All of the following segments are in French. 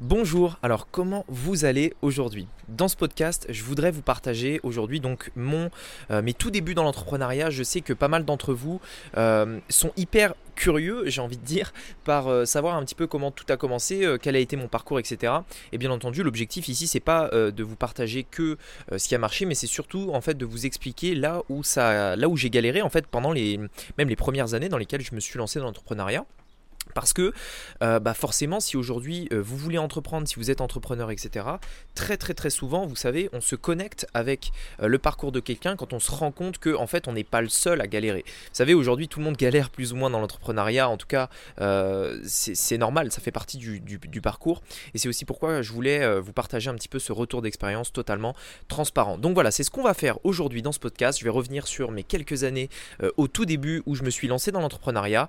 Bonjour, alors comment vous allez aujourd'hui? Dans ce podcast, je voudrais vous partager aujourd'hui donc mon, euh, mes tout débuts dans l'entrepreneuriat. Je sais que pas mal d'entre vous euh, sont hyper curieux, j'ai envie de dire, par euh, savoir un petit peu comment tout a commencé, quel a été mon parcours, etc. Et bien entendu, l'objectif ici, c'est pas de vous partager que ce qui a marché, mais c'est surtout en fait de vous expliquer là où ça, là où j'ai galéré en fait pendant les, même les premières années dans lesquelles je me suis lancé dans l'entrepreneuriat. Parce que euh, bah forcément, si aujourd'hui euh, vous voulez entreprendre, si vous êtes entrepreneur, etc., très très très souvent, vous savez, on se connecte avec euh, le parcours de quelqu'un quand on se rend compte que en fait, on n'est pas le seul à galérer. Vous savez, aujourd'hui, tout le monde galère plus ou moins dans l'entrepreneuriat. En tout cas, c'est normal, ça fait partie du, du parcours. Et c'est aussi pourquoi je voulais vous partager un petit peu ce retour d'expérience totalement transparent. Donc voilà, c'est ce qu'on va faire aujourd'hui dans ce podcast. Je vais revenir sur mes quelques années au tout début où je me suis lancé dans l'entrepreneuriat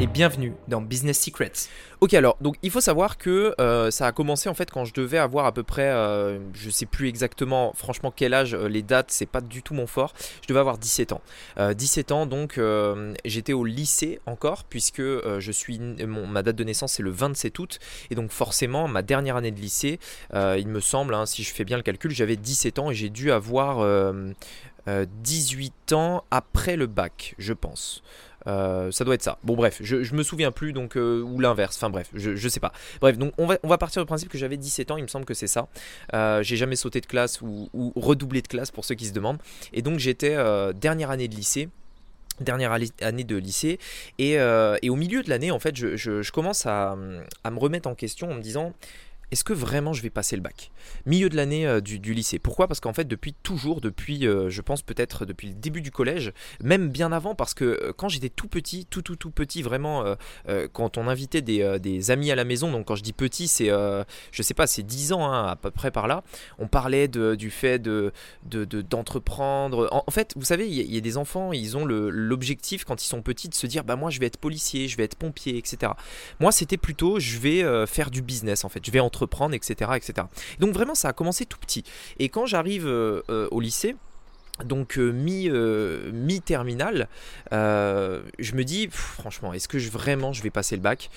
et bienvenue dans Business Secrets. Ok alors, donc il faut savoir que euh, ça a commencé en fait quand je devais avoir à peu près, euh, je sais plus exactement franchement quel âge, euh, les dates c'est pas du tout mon fort, je devais avoir 17 ans. 17 ans donc j'étais au lycée encore puisque je suis, ma date de naissance c'est le 27 août et donc forcément ma dernière année de lycée, il me semble, hein, si je fais bien le calcul, j'avais 17 ans et j'ai dû avoir 18 ans après le bac je pense. Euh, ça doit être ça. Bon bref, je, me souviens plus donc euh, ou l'inverse. Enfin bref, je, sais pas. Bref, donc on va, partir du principe que j'avais 17 ans. Il me semble que c'est ça. Euh, j'ai jamais sauté de classe ou, redoublé de classe pour ceux qui se demandent. Et donc j'étais dernière année de lycée dernière année de lycée et, au milieu de l'année en fait je, commence à, me remettre en question en me disant est-ce que vraiment je vais passer le bac? Milieu de l'année euh, du, lycée. Pourquoi? Parce qu'en fait, depuis toujours, depuis, euh, je pense peut-être depuis le début du collège, même bien avant, parce que euh, quand j'étais tout petit, tout tout tout petit, vraiment, quand on invitait des, amis à la maison, donc quand je dis petit, c'est, je sais pas, c'est 10 ans hein, à peu près par là, on parlait du fait de, d'entreprendre. en, fait, vous savez, il y, a des enfants, ils ont l'objectif quand ils sont petits de se dire, bah moi je vais être policier, je vais être pompier, etc. Moi, c'était plutôt, je vais faire du business, en fait, je vais entre prendre etc., etc. Donc vraiment, ça a commencé tout petit. Et quand j'arrive euh, euh, au lycée, donc euh, mi, mi terminale, je me dis franchement, est-ce que je, vraiment je vais passer le bac?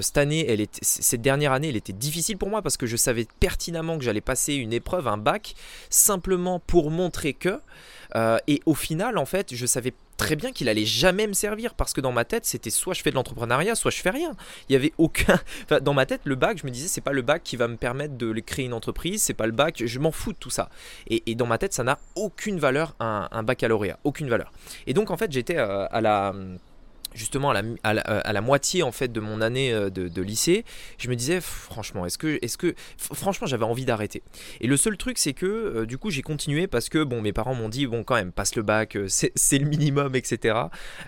Cette année, elle est, cette dernière année, elle était difficile pour moi parce que je savais pertinemment que j'allais passer une épreuve, un bac, simplement pour montrer que. et au final, en fait, je savais très bien qu'il allait jamais me servir parce que dans ma tête c'était soit je fais de l'entrepreneuriat soit je fais rien. Il y avait aucun dans ma tête le bac je me disais c'est pas le bac qui va me permettre de créer une entreprise c'est pas le bac je m'en fous de tout ça. Et, dans ma tête ça n'a aucune valeur un, un, baccalauréat aucune valeur. Et donc en fait j'étais euh, à la justement à la, à, la, moitié en fait de mon année euh, de, lycée, je me disais franchement, est-ce que, est-ce que, franchement, j'avais envie d'arrêter. Et le seul truc, c'est que euh, du coup, j'ai continué parce que bon, mes parents m'ont dit bon, quand même, passe le bac, euh, c'est, le minimum, etc.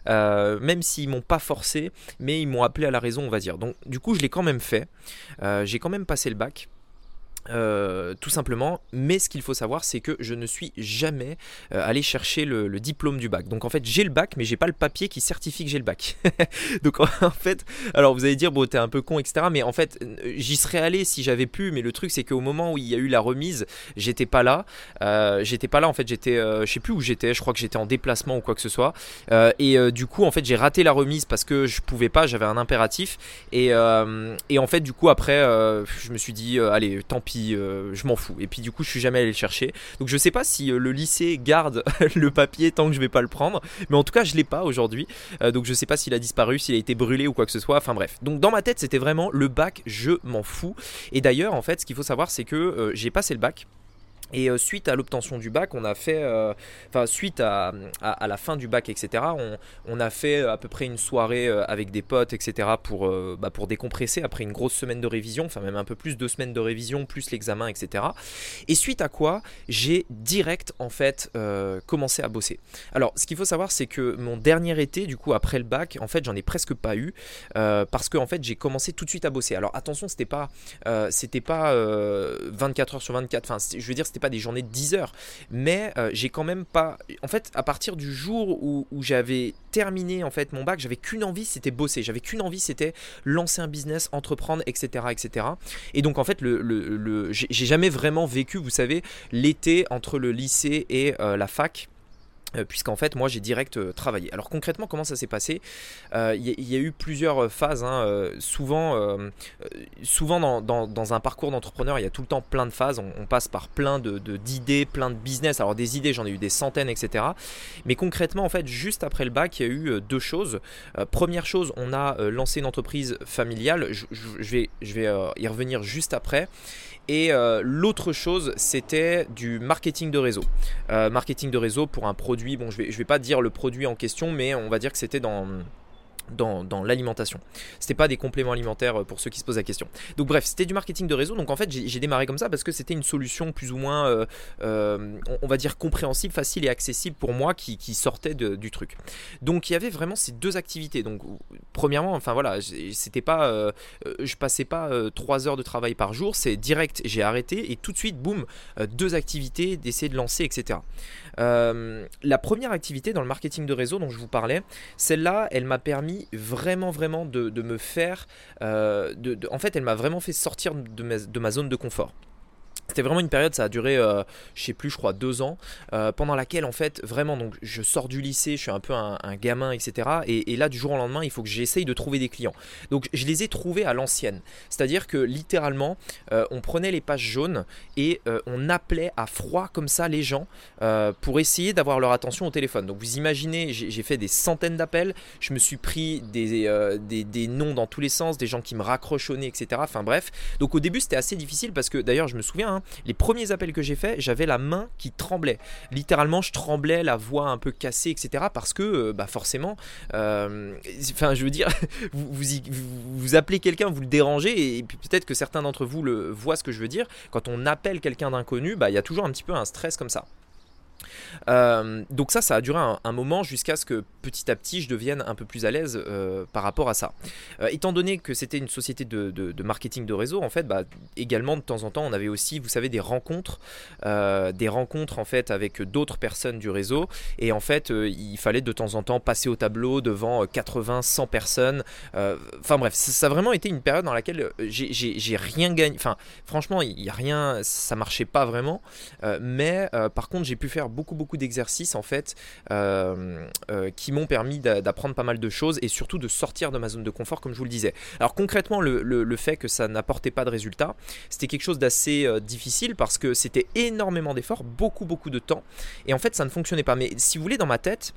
même s'ils m'ont pas forcé, mais ils m'ont appelé à la raison, on va dire. Donc, du coup, je l'ai quand même fait. j'ai quand même passé le bac. Euh, tout simplement, mais ce qu'il faut savoir, c'est que je ne suis jamais euh, allé chercher le, diplôme du bac. Donc en fait, j'ai le bac, mais j'ai pas le papier qui certifie que j'ai le bac. Donc en fait, alors vous allez dire, bon, t'es un peu con, etc. Mais en fait, euh, j'y serais allé si j'avais pu, mais le truc, c'est qu'au moment où il y a eu la remise, j'étais pas là. j'étais pas là, en fait, j'étais, je sais plus où j'étais, je crois que j'étais en déplacement ou quoi que ce soit. et du coup, en fait, j'ai raté la remise parce que je pouvais pas, j'avais un impératif. Et, et en fait, du coup, après, je me suis dit, allez, tant pis euh, je m'en fous. Et puis du coup, je suis jamais allé le chercher. Donc je sais pas si euh, le lycée garde le papier tant que je vais pas le prendre, mais en tout cas, je l'ai pas aujourd'hui. Euh, donc je sais pas s'il a disparu, s'il a été brûlé ou quoi que ce soit. Enfin bref. Donc dans ma tête, c'était vraiment le bac, je m'en fous. Et d'ailleurs, en fait, ce qu'il faut savoir, c'est que j'ai passé le bac. Et euh, suite à l'obtention du bac, on a fait, euh, enfin suite à, la fin du bac, etc., on, a fait à peu près une soirée euh, avec des potes, etc., pour, bah, pour décompresser après une grosse semaine de révision, enfin même un peu plus, deux semaines de révision, plus l'examen, etc. Et suite à quoi, j'ai direct, en fait, commencé à bosser. Alors, ce qu'il faut savoir, c'est que mon dernier été, du coup, après le bac, en fait, j'en ai presque pas eu, parce que, en fait, j'ai commencé tout de suite à bosser. Alors, attention, c'était pas, c'était pas 24 heures sur 24, enfin, je veux dire, c'était pas des journées de 10 heures, mais j'ai quand même pas. En fait, à partir du jour où, j'avais terminé en fait mon bac, j'avais qu'une envie, c'était bosser. J'avais qu'une envie, c'était lancer un business, entreprendre, etc., etc. Et donc en fait, le, le, j'ai jamais vraiment vécu, vous savez, l'été entre le lycée et la fac. Euh, puisqu'en fait moi j'ai direct euh, travaillé. Alors concrètement comment ça s'est passé? Euh, Il y, a eu plusieurs phases. Hein, souvent dans, un parcours d'entrepreneur il y a tout le temps plein de phases. On, passe par plein de, d'idées, plein de business. Alors des idées j'en ai eu des centaines etc. Mais concrètement en fait juste après le bac il y a eu deux choses. première chose on a lancé une entreprise familiale. Je vais y revenir juste après. Et l'autre chose, c'était du marketing de réseau. marketing de réseau pour un produit bon je vais, je vais pas dire le produit en question, mais on va dire que c'était dans dans, dans l'alimentation. C'était pas des compléments alimentaires euh, pour ceux qui se posent la question. Donc bref, c'était du marketing de réseau. Donc en fait, j'ai démarré comme ça parce que c'était une solution plus ou moins, euh, euh, on, va dire compréhensible, facile et accessible pour moi qui, sortait du truc. Donc il y avait vraiment ces deux activités. Donc premièrement, enfin voilà, c'était pas, je passais pas trois heures de travail par jour. C'est direct, j'ai arrêté et tout de suite, boum, deux activités, d'essayer de lancer, etc. la première activité dans le marketing de réseau dont je vous parlais, celle-là, elle m'a permis vraiment, vraiment de, me faire. Euh, de, en fait, elle m'a vraiment fait sortir de ma zone de confort. C'était vraiment une période, ça a duré, euh, je sais plus, je crois deux ans, euh, pendant laquelle en fait, vraiment, je sors du lycée, je suis un peu un, gamin, etc. Et, là, du jour au lendemain, il faut que j'essaye de trouver des clients. Donc je les ai trouvés à l'ancienne. C'est-à-dire que littéralement, euh, on prenait les pages jaunes et on appelait à froid comme ça les gens pour essayer d'avoir leur attention au téléphone. Donc vous imaginez, j'ai fait des centaines d'appels, je me suis pris des, noms dans tous les sens, des gens qui me raccrochonnaient, etc. Enfin bref. Donc au début, c'était assez difficile parce que d'ailleurs, je me souviens, hein, les premiers appels que j'ai faits, j'avais la main qui tremblait. Littéralement, je tremblais, la voix un peu cassée, etc. Parce que, euh, bah forcément, euh, enfin, je veux dire, vous, appelez quelqu'un, vous le dérangez, et peut-être que certains d'entre vous le voient ce que je veux dire. Quand on appelle quelqu'un d'inconnu, bah, il y a toujours un petit peu un stress comme ça. Euh, donc ça, ça a duré un, moment jusqu'à ce que petit à petit je devienne un peu plus à l'aise euh, par rapport à ça. Euh, étant donné que c'était une société de, marketing de réseau, en fait, bah, également de temps en temps, on avait aussi, vous savez, des rencontres, des rencontres en fait avec d'autres personnes du réseau, et en fait, il fallait de temps en temps passer au tableau devant 80, 100 personnes. Enfin bref, ça, a vraiment été une période dans laquelle j'ai rien gagné. Enfin, franchement, il y a rien, ça marchait pas vraiment, mais par contre, j'ai pu faire beaucoup beaucoup d'exercices en fait euh, euh, qui m'ont permis d'apprendre pas mal de choses et surtout de sortir de ma zone de confort comme je vous le disais. Alors concrètement le, fait que ça n'apportait pas de résultats, c'était quelque chose d'assez euh, difficile parce que c'était énormément d'efforts, beaucoup beaucoup de temps et en fait ça ne fonctionnait pas. Mais si vous voulez dans ma tête,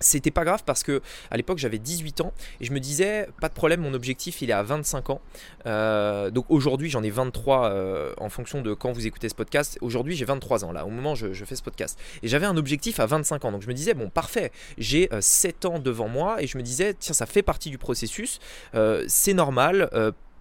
c'était pas grave parce que à l'époque j'avais 18 ans et je me disais pas de problème mon objectif il est à 25 ans. Euh, donc aujourd'hui j'en ai 23 euh, en fonction de quand vous écoutez ce podcast. Aujourd'hui j'ai 23 ans là. Au moment où je, fais ce podcast. Et j'avais un objectif à 25 ans. Donc je me disais bon parfait. J'ai 7 euh, ans devant moi et je me disais tiens ça fait partie du processus. C'est normal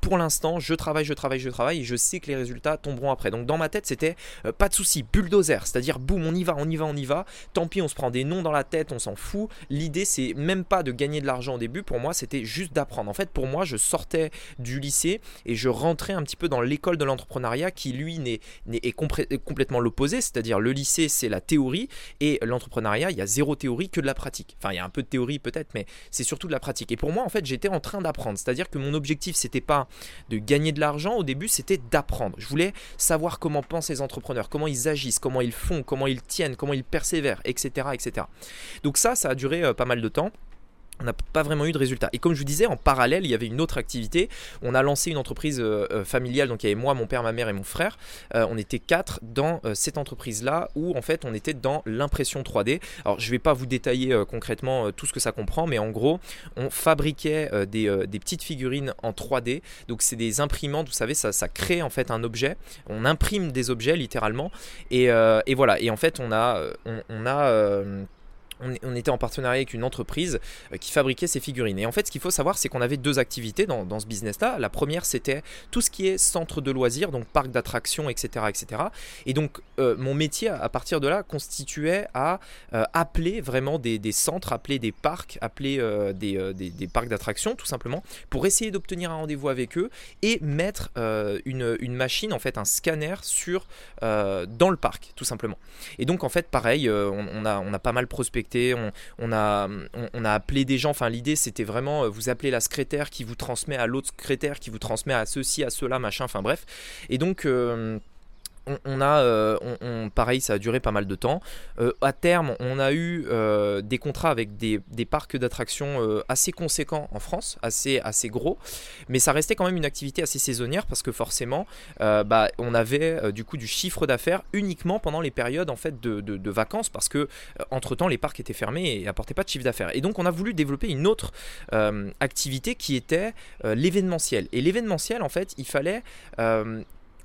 pour l'instant, je travaille, je travaille, je travaille et je sais que les résultats tomberont après. Donc dans ma tête, c'était euh, pas de souci, bulldozer, c'est-à-dire boum, on y va, on y va, on y va. Tant pis, on se prend des noms dans la tête, on s'en fout. L'idée, c'est même pas de gagner de l'argent au début. Pour moi, c'était juste d'apprendre. En fait, pour moi, je sortais du lycée et je rentrais un petit peu dans l'école de l'entrepreneuriat qui, lui, n'est, est complètement l'opposé. C'est-à-dire le lycée, c'est la théorie et l'entrepreneuriat, il y a zéro théorie que de la pratique. Enfin, il y a un peu de théorie peut-être, mais c'est surtout de la pratique. Et pour moi, en fait, j'étais en train d'apprendre. C'est-à-dire que mon objectif, c'était pas de gagner de l'argent, au début c'était d'apprendre. Je voulais savoir comment pensent les entrepreneurs, comment ils agissent, comment ils font, comment ils tiennent, comment ils persévèrent, etc. etc. Donc ça, ça a duré euh, pas mal de temps on n'a pas vraiment eu de résultats. Et comme je vous disais, en parallèle, il y avait une autre activité. On a lancé une entreprise euh, euh, familiale, donc il y avait moi, mon père, ma mère et mon frère. Euh, on était quatre dans cette entreprise-là où en fait on était dans l'impression 3D. Alors je ne vais pas vous détailler concrètement tout ce que ça comprend, mais en gros, on fabriquait des, petites figurines en 3D. Donc c'est des imprimantes, vous savez, ça, ça, crée en fait un objet. On imprime des objets littéralement. Et, voilà. Et en fait, on a on, était en partenariat avec une entreprise euh, qui fabriquait ces figurines. Et en fait, ce qu'il faut savoir, c'est qu'on avait deux activités dans, ce business-là. La première, c'était tout ce qui est centre de loisirs, donc parc d'attractions, etc., etc. Et donc, euh, mon métier, à partir de là, constituait à euh, appeler vraiment des, centres, appeler des parcs, appeler des, parcs d'attractions, tout simplement, pour essayer d'obtenir un rendez-vous avec eux et mettre une, machine, en fait, un scanner sur, dans le parc, tout simplement. Et donc, en fait, pareil, on, a, on a pas mal prospecté on, a, appelé des gens. Enfin, l'idée c'était vraiment euh, vous appelez la secrétaire qui vous transmet à l'autre secrétaire qui vous transmet à ceci, à cela, machin. Enfin bref. Et donc euh, on, a, euh, on, pareil, ça a duré pas mal de temps. Euh, à terme, on a eu euh, des contrats avec des, parcs d'attractions assez conséquents en France, assez, assez gros, mais ça restait quand même une activité assez saisonnière parce que forcément, bah, on avait du coup du chiffre d'affaires uniquement pendant les périodes en fait de, vacances parce que entre temps les parcs étaient fermés et apportaient pas de chiffre d'affaires. Et donc on a voulu développer une autre activité qui était l'événementiel. Et l'événementiel, en fait, il fallait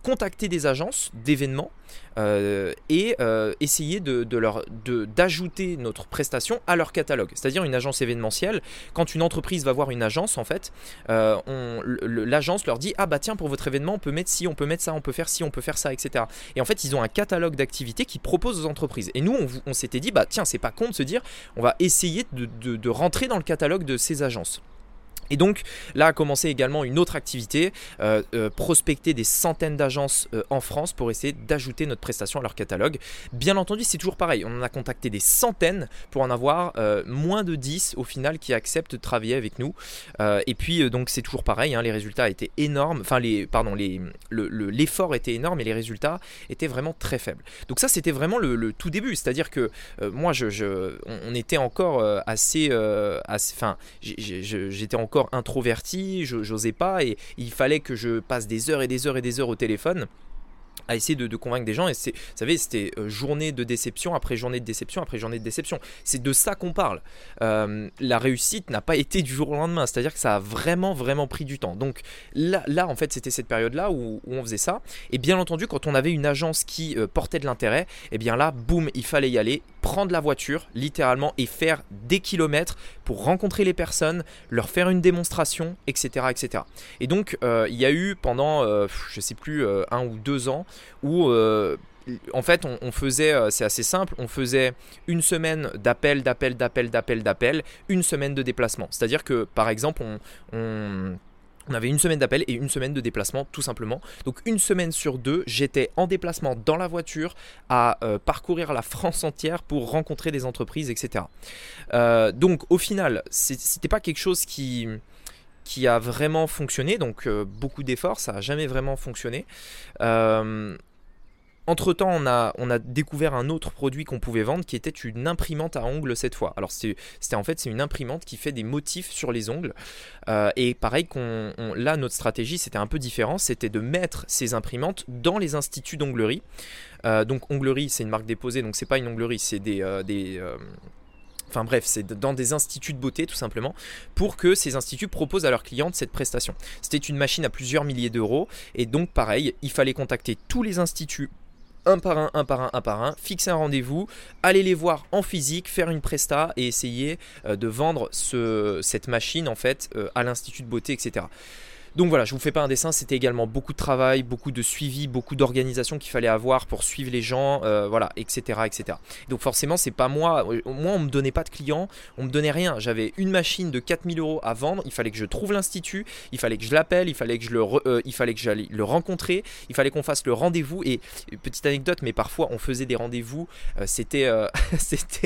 contacter des agences d'événements euh, et euh, essayer d'ajouter notre prestation à leur catalogue. C'est-à-dire une agence événementielle, quand une entreprise va voir une agence, en fait, euh, l'agence leur dit ah bah tiens pour votre événement on peut mettre ci, on peut mettre ça, on peut faire ci, on peut faire ça, etc. Et en fait ils ont un catalogue d'activités qu'ils proposent aux entreprises. Et nous on, s'était dit bah tiens c'est pas con de se dire on va essayer de rentrer dans le catalogue de ces agences. Et donc là a commencé également une autre activité, euh, euh, prospecter des centaines d'agences euh, en France pour essayer d'ajouter notre prestation à leur catalogue. Bien entendu, c'est toujours pareil, on en a contacté des centaines pour en avoir moins de 10 au final qui acceptent de travailler avec nous. et puis donc c'est toujours pareil, hein, les résultats étaient énormes, enfin les, pardon, l'effort était énorme et les résultats étaient vraiment très faibles. Donc ça c'était vraiment le, tout début, c'est-à-dire que moi je, on, était encore assez, enfin j'étais encore introverti, je n'osais pas et il fallait que je passe des heures et des heures et des heures au téléphone à essayer de, convaincre des gens. Et c'est, vous savez, c'était euh, journée de déception après journée de déception après journée de déception. C'est de ça qu'on parle. Euh, la réussite n'a pas été du jour au lendemain. C'est-à-dire que ça a vraiment, vraiment pris du temps. Donc là, là en fait, c'était cette période-là où, on faisait ça. Et bien entendu, quand on avait une agence qui euh, portait de l'intérêt, et eh bien là, boum, il fallait y aller, prendre la voiture, littéralement, et faire des kilomètres pour rencontrer les personnes, leur faire une démonstration, etc. etc. Et donc, il y a eu pendant, je sais plus, un ou deux ans, où euh, en fait, on, faisait, euh, c'est assez simple, on faisait une semaine d'appel, d'appel, d'appel, d'appel, d'appel, une semaine de déplacement. C'est-à-dire que, par exemple, on, avait une semaine d'appel et une semaine de déplacement, tout simplement. Donc une semaine sur deux, j'étais en déplacement dans la voiture à euh, parcourir la France entière pour rencontrer des entreprises, etc. donc au final, c'était pas quelque chose qui qui a vraiment fonctionné, donc euh, beaucoup d'efforts, ça n'a jamais vraiment fonctionné. Euh, entre temps, on a, découvert un autre produit qu'on pouvait vendre qui était une imprimante à ongles cette fois. Alors, c'était en fait c'est une imprimante qui fait des motifs sur les ongles. Euh, et pareil, là, notre stratégie c'était un peu différent c'était de mettre ces imprimantes dans les instituts d'onglerie. donc, onglerie, c'est une marque déposée, donc c'est pas une onglerie, c'est des, des Enfin bref, c'est dans des instituts de beauté tout simplement, pour que ces instituts proposent à leurs clientes cette prestation. C'était une machine à plusieurs milliers d'euros, et donc pareil, il fallait contacter tous les instituts un par un, un par un, un par un, fixer un rendez-vous, aller les voir en physique, faire une presta et essayer euh, de vendre cette machine en fait euh, à l'institut de beauté, etc. Donc voilà, je vous fais pas un dessin, c'était également beaucoup de travail, beaucoup de suivi, beaucoup d'organisation qu'il fallait avoir pour suivre les gens, euh, voilà, etc., etc. Donc forcément, c'est pas moi, euh, moi on me donnait pas de clients, on me donnait rien. J'avais une machine de 4000 euros à vendre, il fallait que je trouve l'institut, il fallait que je l'appelle, il fallait que je le, euh, il fallait j'allais le rencontrer, il fallait qu'on fasse le rendez-vous. Et petite anecdote, mais parfois on faisait des rendez-vous, c'était,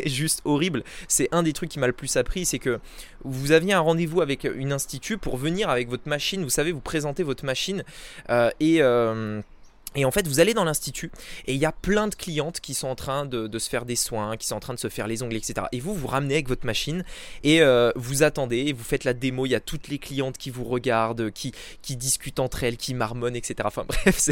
juste horrible. C'est un des trucs qui m'a le plus appris, c'est que vous aviez un rendez-vous avec une institut pour venir avec votre machine, savez, vous présentez votre machine euh, et euh, et en fait, vous allez dans l'institut et il y a plein de clientes qui sont en train de, se faire des soins, qui sont en train de se faire les ongles, etc. Et vous, vous ramenez avec votre machine et euh, vous attendez, vous faites la démo. Il y a toutes les clientes qui vous regardent, qui, qui discutent entre elles, qui marmonnent, etc. Enfin bref,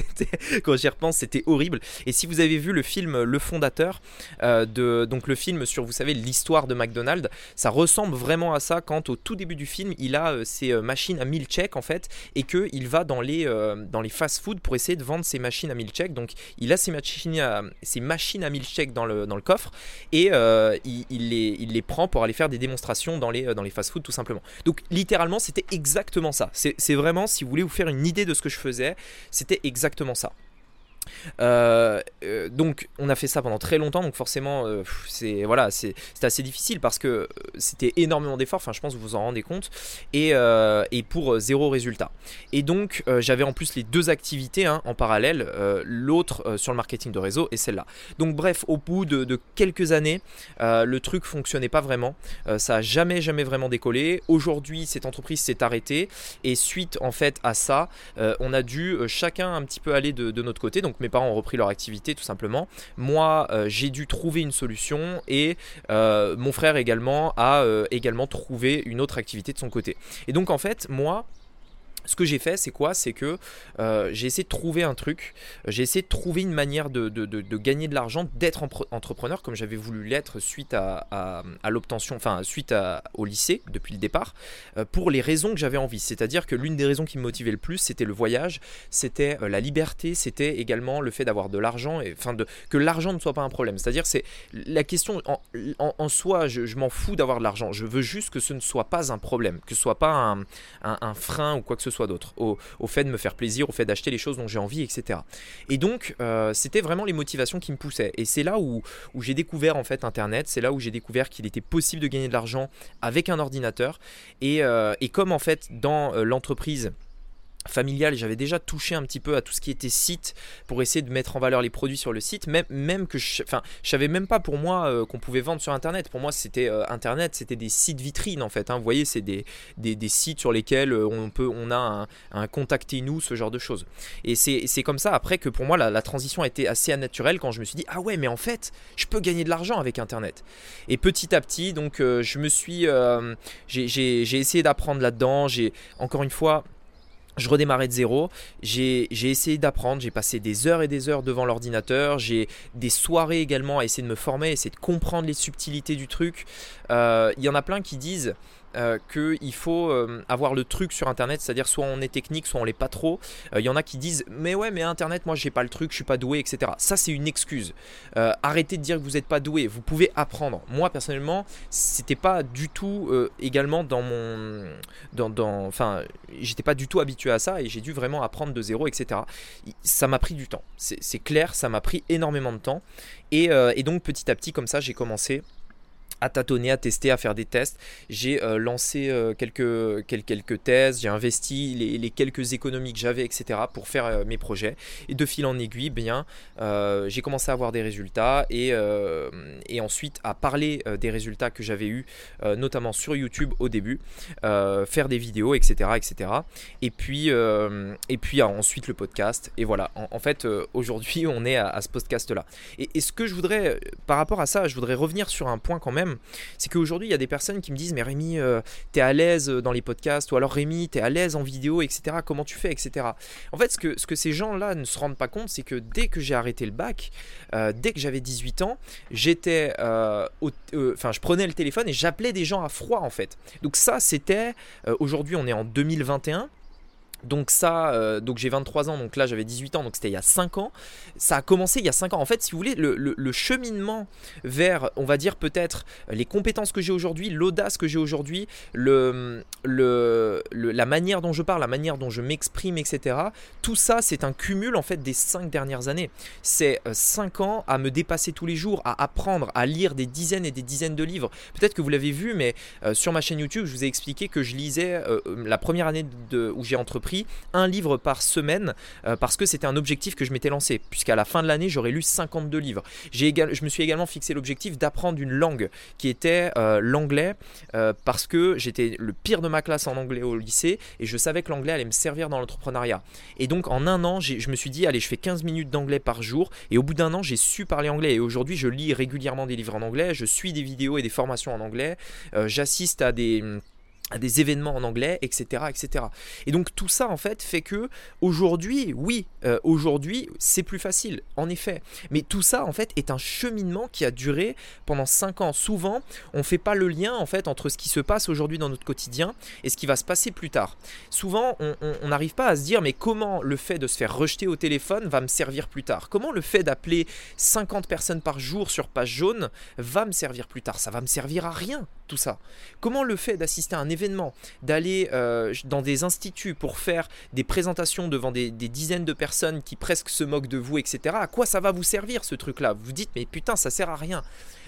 quand j'y repense, c'était horrible. Et si vous avez vu le film Le Fondateur, euh, de, donc le film sur, vous savez, l'histoire de McDonald's, ça ressemble vraiment à ça quand au tout début du film, il a euh, ses machines à 1000 checks en fait et qu'il va dans les, dans les fast-food pour essayer de vendre ses machines machines à milkshake. Donc il a ses machines à, ses machines à dans le, dans le coffre et euh, il, les, il les prend pour aller faire des démonstrations dans les, dans les fast-food tout simplement. Donc littéralement c'était exactement ça. C'est vraiment, si vous voulez vous faire une idée de ce que je faisais, c'était exactement ça. Euh, euh, donc on a fait ça pendant très longtemps, donc forcément euh, c'est voilà c'est assez difficile parce que c'était énormément d'efforts. Enfin je pense que vous vous en rendez compte et, et pour zéro résultat. Et donc j'avais en plus les deux activités hein, en parallèle, l'autre sur le marketing de réseau et celle-là. Donc bref au bout de, quelques années le truc fonctionnait pas vraiment, ça a jamais jamais vraiment décollé. Aujourd'hui cette entreprise s'est arrêtée et suite en fait à ça on a dû chacun un petit peu aller de, de notre côté. Donc mes ont repris leur activité tout simplement. Moi, euh, j'ai dû trouver une solution et euh, mon frère également a euh, également trouvé une autre activité de son côté. Et donc en fait, moi, ce que j'ai fait, c'est quoi? C'est que euh, j'ai essayé de trouver un truc, j'ai essayé de trouver une manière de, gagner de l'argent, d'être entrepreneur comme j'avais voulu l'être suite à, l'obtention, enfin suite au lycée depuis le départ, euh, pour les raisons que j'avais envie. C'est-à-dire que l'une des raisons qui me motivait le plus, c'était le voyage, c'était euh, la liberté, c'était également le fait d'avoir de l'argent, et enfin que l'argent ne soit pas un problème. C'est-à-dire c'est la question en, soi, je, m'en fous d'avoir de l'argent, je veux juste que ce ne soit pas un problème, que ce soit pas un frein ou quoi que ce soit soit d'autre, au, fait de me faire plaisir, au fait d'acheter les choses dont j'ai envie, etc. Et donc, euh, c'était vraiment les motivations qui me poussaient. Et c'est là où, j'ai découvert en fait Internet, c'est là où j'ai découvert qu'il était possible de gagner de l'argent avec un ordinateur. Et, euh, comme en fait dans euh, l'entreprise, familial, j'avais déjà touché un petit peu à tout ce qui était site pour essayer de mettre en valeur les produits sur le site, même, même que je, enfin, je savais même pas pour moi euh, qu'on pouvait vendre sur internet. Pour moi, c'était euh, internet, c'était des sites vitrines en fait. Hein. Vous voyez, c'est des, des, sites sur lesquels euh, on peut, on a un, un contactez-nous, ce genre de choses. Et c'est comme ça après que pour moi la, transition a été assez naturelle quand je me suis dit ah ouais, mais en fait, je peux gagner de l'argent avec internet. Et petit à petit, donc je me suis, j'ai essayé d'apprendre là-dedans. J'ai encore une fois je redémarrais de zéro, j'ai essayé d'apprendre, j'ai passé des heures et des heures devant l'ordinateur, j'ai des soirées également à essayer de me former, essayer de comprendre les subtilités du truc. Euh, il y en a plein qui disent euh, qu'il faut euh, avoir le truc sur internet, c'est-à-dire soit on est technique, soit on l'est pas trop. Il y en a qui disent mais ouais mais internet moi j'ai pas le truc, je suis pas doué, etc. Ça c'est une excuse. arrêtez de dire que vous n'êtes pas doué, vous pouvez apprendre. Moi personnellement c'était pas du tout également dans mon, dans, dans enfin j'étais pas du tout habitué à ça et j'ai dû vraiment apprendre de zéro, etc. Ça m'a pris du temps, c'est clair, ça m'a pris énormément de temps et, et donc petit à petit comme ça j'ai commencé à tâtonner, à tester, à faire des tests. J'ai euh, lancé euh, quelques, quelques, thèses, j'ai investi les, quelques économies que j'avais, etc. pour faire euh, mes projets. Et de fil en aiguille, bien, j'ai commencé à avoir des résultats et, et ensuite à parler des résultats que j'avais eus, notamment sur YouTube au début, faire des vidéos, etc. etc. Et puis, et puis ensuite le podcast. Et voilà, en, fait, aujourd'hui, on est à, ce podcast-là. Et, ce que je voudrais, par rapport à ça, je voudrais revenir sur un point quand c'est qu'aujourd'hui, il y a des personnes qui me disent Mais Rémi, euh, t'es à l'aise dans les podcasts, ou alors Rémi, t'es à l'aise en vidéo, etc. Comment tu fais, etc. En fait, ce que, ce que ces gens-là ne se rendent pas compte, c'est que dès que j'ai arrêté le bac, euh, dès que j'avais 18 ans, j'étais. Euh, enfin, je prenais le téléphone et j'appelais des gens à froid, en fait. Donc, ça, c'était. Aujourd'hui, on est en 2021. Donc ça, euh, donc j'ai 23 ans, donc là j'avais 18 ans, donc c'était il y a 5 ans. Ça a commencé il y a 5 ans. En fait, si vous voulez, le, cheminement vers, on va dire peut-être, les compétences que j'ai aujourd'hui, l'audace que j'ai aujourd'hui, la manière dont je parle, la manière dont je m'exprime, etc. Tout ça, c'est un cumul en fait des 5 dernières années. C'est 5 euh, ans à me dépasser tous les jours, à apprendre, à lire des dizaines et des dizaines de livres. Peut-être que vous l'avez vu, mais euh, sur ma chaîne YouTube, je vous ai expliqué que je lisais la première année où j'ai entrepris un livre par semaine euh, parce que c'était un objectif que je m'étais lancé, puisqu'à la fin de l'année, j'aurais lu 52 livres. je me suis également fixé l'objectif d'apprendre une langue qui était euh, l'anglais euh, parce que j'étais le pire de ma classe en anglais au lycée et je savais que l'anglais allait me servir dans l'entrepreneuriat. Et donc en un an, je me suis dit, allez, je fais 15 minutes d'anglais par jour et au bout d'un an, j'ai su parler anglais et aujourd'hui, je lis régulièrement des livres en anglais, je suis des vidéos et des formations en anglais, j'assiste à des à des événements en anglais, etc., etc. Et donc tout ça en fait fait que aujourd'hui, oui, euh, aujourd'hui c'est plus facile, en effet. Mais tout ça en fait est un cheminement qui a duré pendant 5 ans. Souvent, on fait pas le lien en fait entre ce qui se passe aujourd'hui dans notre quotidien et ce qui va se passer plus tard. Souvent, on n'arrive pas à se dire mais comment le fait de se faire rejeter au téléphone va me servir plus tard? Comment le fait d'appeler 50 personnes par jour sur page jaune va me servir plus tard? Ça va me servir à rien tout ça. Comment le fait d'assister à un événement, d'aller euh, dans des instituts pour faire des présentations devant des, dizaines de personnes qui presque se moquent de vous, etc. À quoi ça va vous servir ce truc-là? Vous vous dites mais putain ça sert à rien.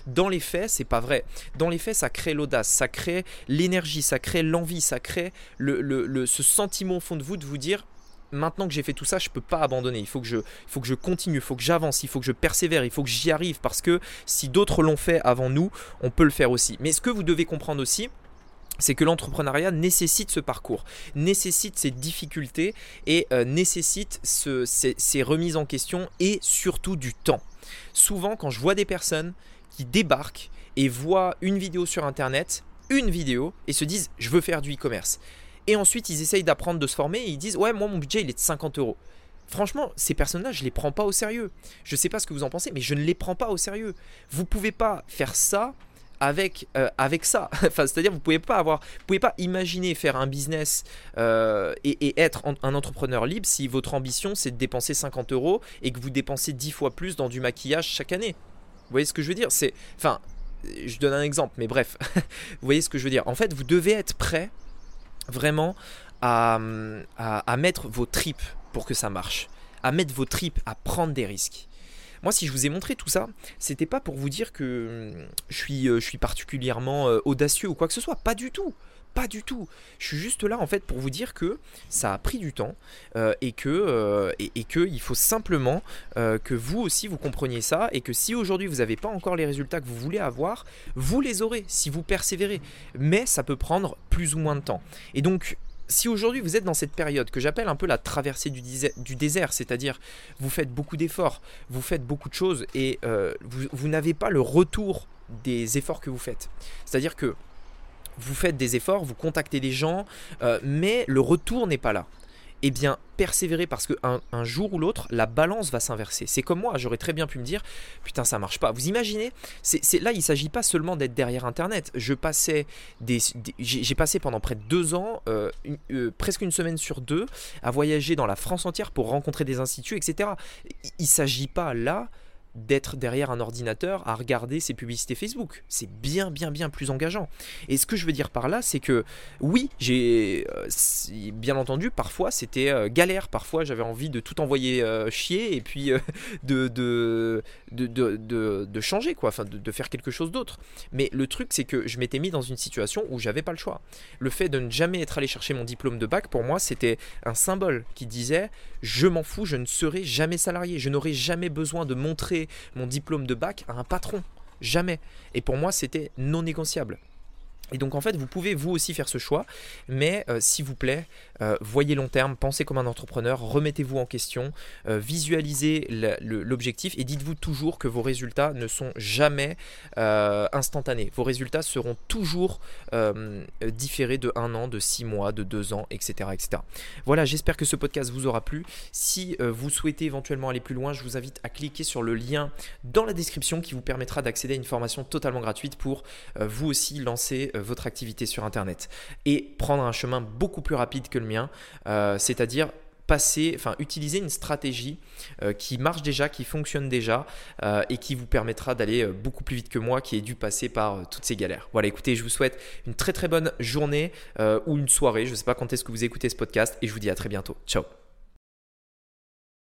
Dans les faits, c'est pas vrai. Dans les faits, ça crée l'audace, ça crée l'énergie, ça crée l'envie, ça crée le, ce sentiment au fond de vous de vous dire maintenant que j'ai fait tout ça, je ne peux pas abandonner. Il faut que je, continue, il faut que j'avance, il faut que je persévère, il faut que j'y arrive parce que si d'autres l'ont fait avant nous, on peut le faire aussi. Mais ce que vous devez comprendre aussi, c'est que l'entrepreneuriat nécessite ce parcours, nécessite ces difficultés et euh, nécessite ces, remises en question et surtout du temps. Souvent, quand je vois des personnes qui débarquent et voient une vidéo sur Internet, une vidéo, et se disent je veux faire du e-commerce. Et ensuite, ils essayent d'apprendre de se former et ils disent Ouais, moi, mon budget, il est de 50 euros. Franchement, ces personnes-là, je ne les prends pas au sérieux. Je sais pas ce que vous en pensez, mais je ne les prends pas au sérieux. Vous ne pouvez pas faire ça avec, euh, avec ça. enfin, c'est-à-dire, vous pouvez pouvez pas imaginer faire un business euh, et, être un entrepreneur libre si votre ambition c'est de dépenser 50 euros et que vous dépensez 10 fois plus dans du maquillage chaque année. Vous voyez ce que je veux dire? C'est, enfin, je donne un exemple, mais bref, vous voyez ce que je veux dire? En fait, vous devez être prêt vraiment à, à, mettre vos tripes pour que ça marche, à mettre vos tripes, à prendre des risques. Moi, si je vous ai montré tout ça, c'était pas pour vous dire que hum, je suis, euh, je suis particulièrement euh, audacieux ou quoi que ce soit, pas du tout. Pas du tout. Je suis juste là en fait pour vous dire que ça a pris du temps euh, et que euh, et, que il faut simplement euh, que vous aussi vous compreniez ça et que si aujourd'hui vous n'avez pas encore les résultats que vous voulez avoir, vous les aurez si vous persévérez. Mais ça peut prendre plus ou moins de temps. Et donc si aujourd'hui vous êtes dans cette période que j'appelle un peu la traversée du, désert, c'est-à-dire vous faites beaucoup d'efforts, vous faites beaucoup de choses et vous, vous n'avez pas le retour des efforts que vous faites. C'est-à-dire que vous faites des efforts, vous contactez des gens, euh, mais le retour n'est pas là. Eh bien, persévérez parce qu'un un jour ou l'autre, la balance va s'inverser. C'est comme moi, j'aurais très bien pu me dire, putain, ça marche pas. Vous imaginez Là, il ne s'agit pas seulement d'être derrière Internet. J'ai passé pendant près de deux ans, euh, euh, presque une semaine sur deux, à voyager dans la France entière pour rencontrer des instituts, etc. Il ne s'agit pas là d'être derrière un ordinateur à regarder ses publicités Facebook. C'est bien, bien, bien plus engageant. Et ce que je veux dire par là, c'est que oui, j'ai euh, bien entendu, parfois c'était euh, galère, parfois j'avais envie de tout envoyer euh, chier et puis de, de, de, changer, quoi, enfin de, faire quelque chose d'autre. Mais le truc, c'est que je m'étais mis dans une situation où j'avais pas le choix. Le fait de ne jamais être allé chercher mon diplôme de bac, pour moi, c'était un symbole qui disait je m'en fous, je ne serai jamais salarié, je n'aurai jamais besoin de montrer mon diplôme de bac à un patron. Jamais. Et pour moi, c'était non négociable. Et donc en fait, vous pouvez vous aussi faire ce choix, mais euh, s'il vous plaît, euh, voyez long terme, pensez comme un entrepreneur, remettez-vous en question, euh, visualisez l'objectif et dites-vous toujours que vos résultats ne sont jamais instantanés. Vos résultats seront toujours différés de un an, de six mois, de deux ans, etc. etc. Voilà, j'espère que ce podcast vous aura plu. Si vous souhaitez éventuellement aller plus loin, je vous invite à cliquer sur le lien dans la description qui vous permettra d'accéder à une formation totalement gratuite pour vous aussi lancer votre activité sur Internet et prendre un chemin beaucoup plus rapide que le mien, euh, c'est-à-dire passer, enfin utiliser une stratégie euh, qui marche déjà, qui fonctionne déjà et qui vous permettra d'aller beaucoup plus vite que moi qui ai dû passer par toutes ces galères. Voilà, écoutez, je vous souhaite une très très bonne journée ou une soirée, je ne sais pas quand est-ce que vous écoutez ce podcast et je vous dis à très bientôt. Ciao